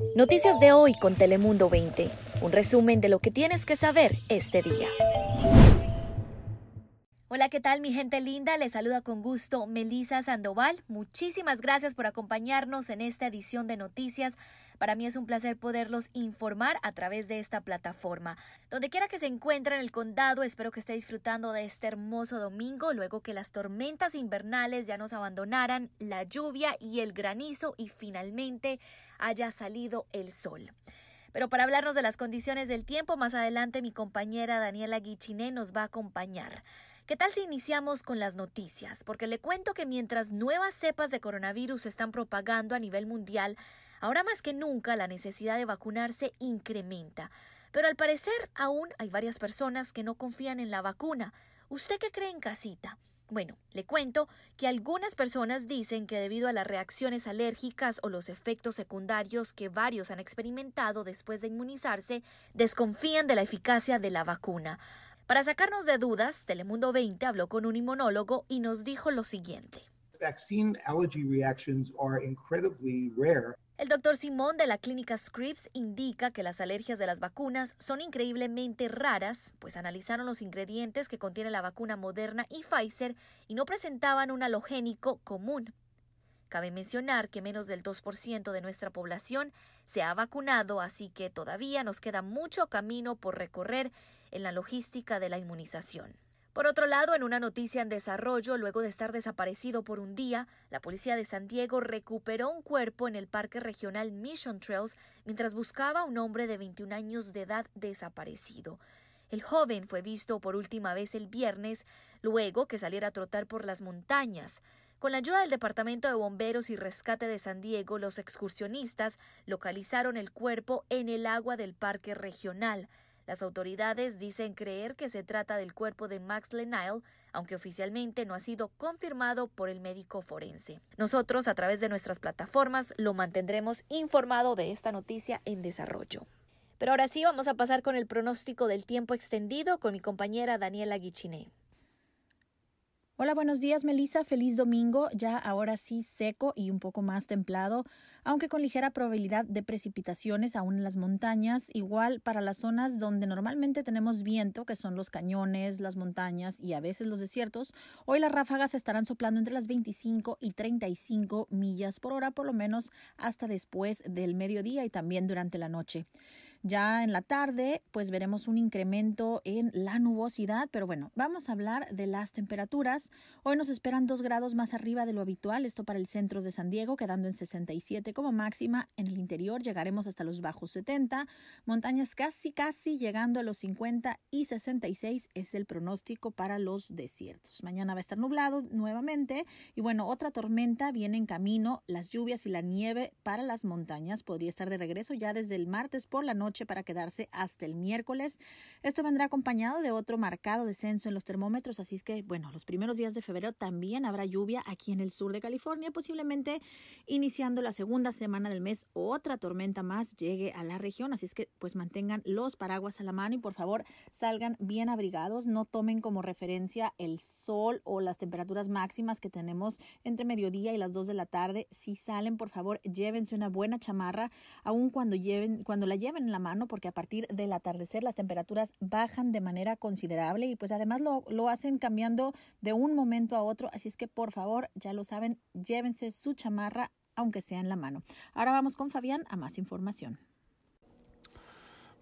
Noticias de hoy con Telemundo 20. Un resumen de lo que tienes que saber este día. Hola, ¿qué tal mi gente linda? Les saluda con gusto Melisa Sandoval. Muchísimas gracias por acompañarnos en esta edición de noticias. Para mí es un placer poderlos informar a través de esta plataforma. Donde quiera que se encuentre en el condado, espero que esté disfrutando de este hermoso domingo, luego que las tormentas invernales ya nos abandonaran, la lluvia y el granizo y finalmente haya salido el sol. Pero para hablarnos de las condiciones del tiempo, más adelante mi compañera Daniela Guichiné nos va a acompañar. ¿Qué tal si iniciamos con las noticias? Porque le cuento que mientras nuevas cepas de coronavirus se están propagando a nivel mundial, ahora más que nunca la necesidad de vacunarse incrementa. Pero al parecer aún hay varias personas que no confían en la vacuna. ¿Usted qué cree en casita? Bueno, le cuento que algunas personas dicen que debido a las reacciones alérgicas o los efectos secundarios que varios han experimentado después de inmunizarse, desconfían de la eficacia de la vacuna. Para sacarnos de dudas, Telemundo 20 habló con un inmunólogo y nos dijo lo siguiente. El doctor Simón de la clínica Scripps indica que las alergias de las vacunas son increíblemente raras, pues analizaron los ingredientes que contiene la vacuna Moderna y Pfizer y no presentaban un halogénico común. Cabe mencionar que menos del 2% de nuestra población se ha vacunado, así que todavía nos queda mucho camino por recorrer en la logística de la inmunización. Por otro lado, en una noticia en desarrollo, luego de estar desaparecido por un día, la policía de San Diego recuperó un cuerpo en el Parque Regional Mission Trails mientras buscaba a un hombre de 21 años de edad desaparecido. El joven fue visto por última vez el viernes, luego que saliera a trotar por las montañas. Con la ayuda del Departamento de Bomberos y Rescate de San Diego, los excursionistas localizaron el cuerpo en el agua del parque regional. Las autoridades dicen creer que se trata del cuerpo de Max Lenile, aunque oficialmente no ha sido confirmado por el médico forense. Nosotros, a través de nuestras plataformas, lo mantendremos informado de esta noticia en desarrollo. Pero ahora sí, vamos a pasar con el pronóstico del tiempo extendido con mi compañera Daniela Guichiné. Hola, buenos días, Melissa. Feliz domingo. Ya ahora sí seco y un poco más templado, aunque con ligera probabilidad de precipitaciones aún en las montañas. Igual para las zonas donde normalmente tenemos viento, que son los cañones, las montañas y a veces los desiertos. Hoy las ráfagas estarán soplando entre las 25 y 35 millas por hora, por lo menos hasta después del mediodía y también durante la noche. Ya en la tarde, pues veremos un incremento en la nubosidad, pero bueno, vamos a hablar de las temperaturas. Hoy nos esperan dos grados más arriba de lo habitual, esto para el centro de San Diego, quedando en 67 como máxima. En el interior llegaremos hasta los bajos 70, montañas casi, casi llegando a los 50 y 66 es el pronóstico para los desiertos. Mañana va a estar nublado nuevamente y bueno, otra tormenta viene en camino, las lluvias y la nieve para las montañas podría estar de regreso ya desde el martes por la noche para quedarse hasta el miércoles. Esto vendrá acompañado de otro marcado descenso en los termómetros, así es que, bueno, los primeros días de febrero también habrá lluvia aquí en el sur de California, posiblemente iniciando la segunda semana del mes otra tormenta más llegue a la región, así es que pues mantengan los paraguas a la mano y por favor salgan bien abrigados, no tomen como referencia el sol o las temperaturas máximas que tenemos entre mediodía y las 2 de la tarde. Si salen, por favor, llévense una buena chamarra, aun cuando lleven cuando la lleven en la mano porque a partir del atardecer las temperaturas bajan de manera considerable y pues además lo, lo hacen cambiando de un momento a otro. Así es que por favor, ya lo saben, llévense su chamarra aunque sea en la mano. Ahora vamos con Fabián a más información.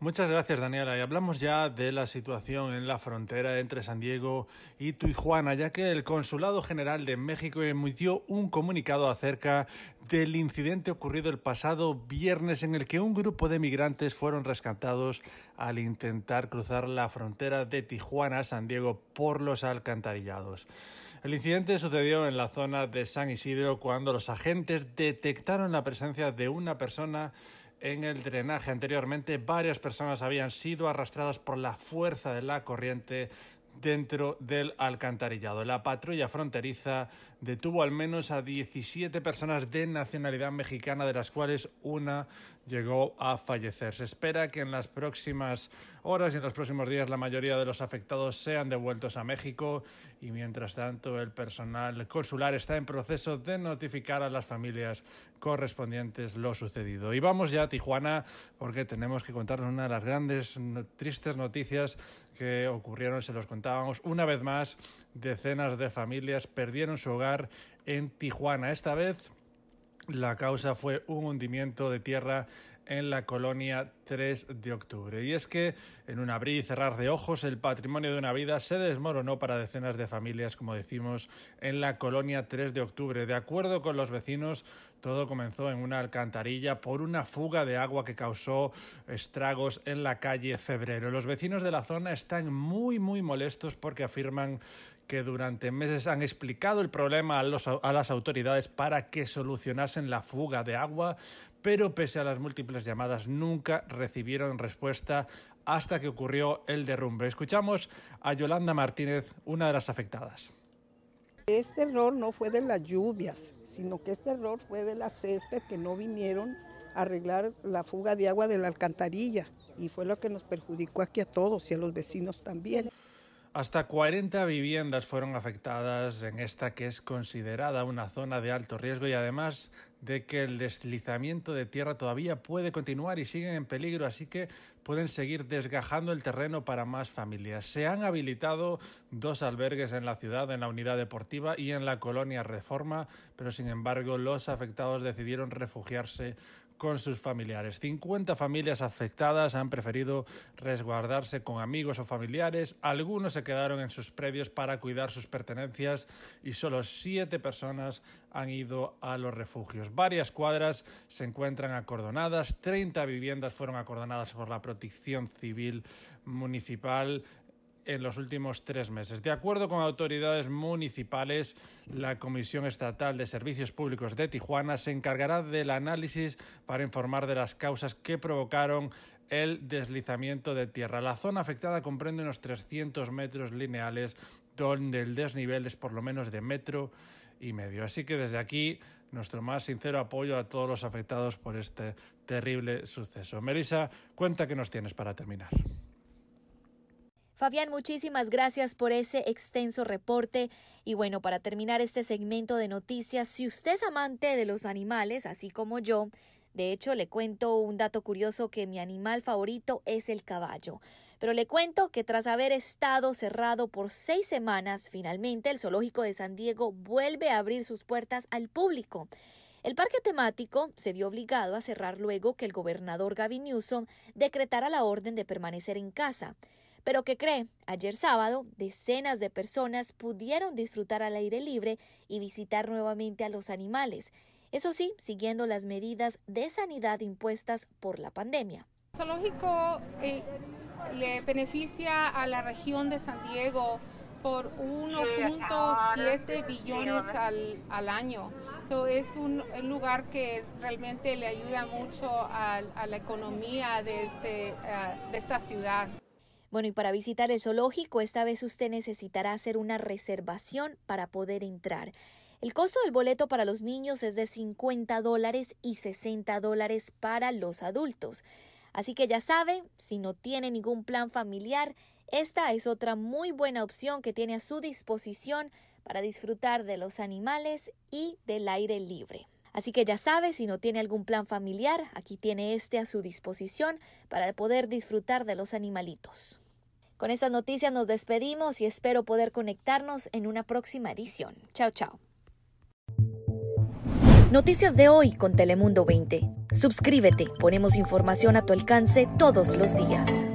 Muchas gracias, Daniela. Y hablamos ya de la situación en la frontera entre San Diego y Tijuana, ya que el Consulado General de México emitió un comunicado acerca del incidente ocurrido el pasado viernes en el que un grupo de migrantes fueron rescatados al intentar cruzar la frontera de Tijuana a San Diego por los alcantarillados. El incidente sucedió en la zona de San Isidro cuando los agentes detectaron la presencia de una persona en el drenaje. Anteriormente, varias personas habían sido arrastradas por la fuerza de la corriente dentro del alcantarillado. La patrulla fronteriza detuvo al menos a 17 personas de nacionalidad mexicana, de las cuales una llegó a fallecer. Se espera que en las próximas horas y en los próximos días la mayoría de los afectados sean devueltos a México y mientras tanto el personal consular está en proceso de notificar a las familias correspondientes lo sucedido. Y vamos ya a Tijuana porque tenemos que contarnos una de las grandes tristes noticias que ocurrieron, se los contábamos una vez más, decenas de familias perdieron su hogar en Tijuana. Esta vez la causa fue un hundimiento de tierra en la colonia 3 de octubre. Y es que, en un abrir y cerrar de ojos, el patrimonio de una vida se desmoronó para decenas de familias, como decimos, en la colonia 3 de octubre. De acuerdo con los vecinos, todo comenzó en una alcantarilla por una fuga de agua que causó estragos en la calle Febrero. Los vecinos de la zona están muy, muy molestos porque afirman que durante meses han explicado el problema a, a, las autoridades para que solucionasen la fuga de agua, pero pese a las múltiples llamadas nunca recibieron respuesta hasta que ocurrió el derrumbe. Escuchamos a Yolanda Martínez, una de las afectadas. Este error no fue de las lluvias, sino que este error fue de las césped que no vinieron a arreglar la fuga de agua de la alcantarilla y fue lo que nos perjudicó aquí a todos y a los vecinos también. Hasta 40 viviendas fueron afectadas en esta que es considerada una zona de alto riesgo y además de que el deslizamiento de tierra todavía puede continuar y siguen en peligro, así que pueden seguir desgajando el terreno para más familias. Se han habilitado dos albergues en la ciudad, en la unidad deportiva y en la colonia Reforma, pero sin embargo los afectados decidieron refugiarse con sus familiares. 50 familias afectadas han preferido resguardarse con amigos o familiares, algunos se quedaron en sus predios para cuidar sus pertenencias y solo siete personas han ido a los refugios. Varias cuadras se encuentran acordonadas, 30 viviendas fueron acordonadas por la Protección Civil Municipal en los últimos tres meses. De acuerdo con autoridades municipales, la Comisión Estatal de Servicios Públicos de Tijuana se encargará del análisis para informar de las causas que provocaron el deslizamiento de tierra. La zona afectada comprende unos 300 metros lineales donde el desnivel es por lo menos de metro y medio. Así que desde aquí nuestro más sincero apoyo a todos los afectados por este terrible suceso. Melissa, cuenta que nos tienes para terminar. Fabián, muchísimas gracias por ese extenso reporte. Y bueno, para terminar este segmento de noticias, si usted es amante de los animales, así como yo, de hecho le cuento un dato curioso que mi animal favorito es el caballo. Pero le cuento que tras haber estado cerrado por seis semanas, finalmente el zoológico de San Diego vuelve a abrir sus puertas al público. El parque temático se vio obligado a cerrar luego que el gobernador Gavin Newsom decretara la orden de permanecer en casa. Pero ¿qué cree? Ayer sábado, decenas de personas pudieron disfrutar al aire libre y visitar nuevamente a los animales. Eso sí, siguiendo las medidas de sanidad impuestas por la pandemia. Zoológico eh, le beneficia a la región de San Diego por 1.7 billones al, año. es un, lugar que realmente le ayuda mucho a, la economía de, este, eh, de esta ciudad. Bueno, y para visitar el zoológico, esta vez usted necesitará hacer una reservación para poder entrar. El costo del boleto para los niños es de 50 dólares y 60 dólares para los adultos. Así que ya sabe, si no tiene ningún plan familiar, esta es otra muy buena opción que tiene a su disposición para disfrutar de los animales y del aire libre. Así que ya sabe, si no tiene algún plan familiar, aquí tiene este a su disposición para poder disfrutar de los animalitos. Con estas noticias nos despedimos y espero poder conectarnos en una próxima edición. Chao, chao. Noticias de hoy con Telemundo 20. Suscríbete, ponemos información a tu alcance todos los días.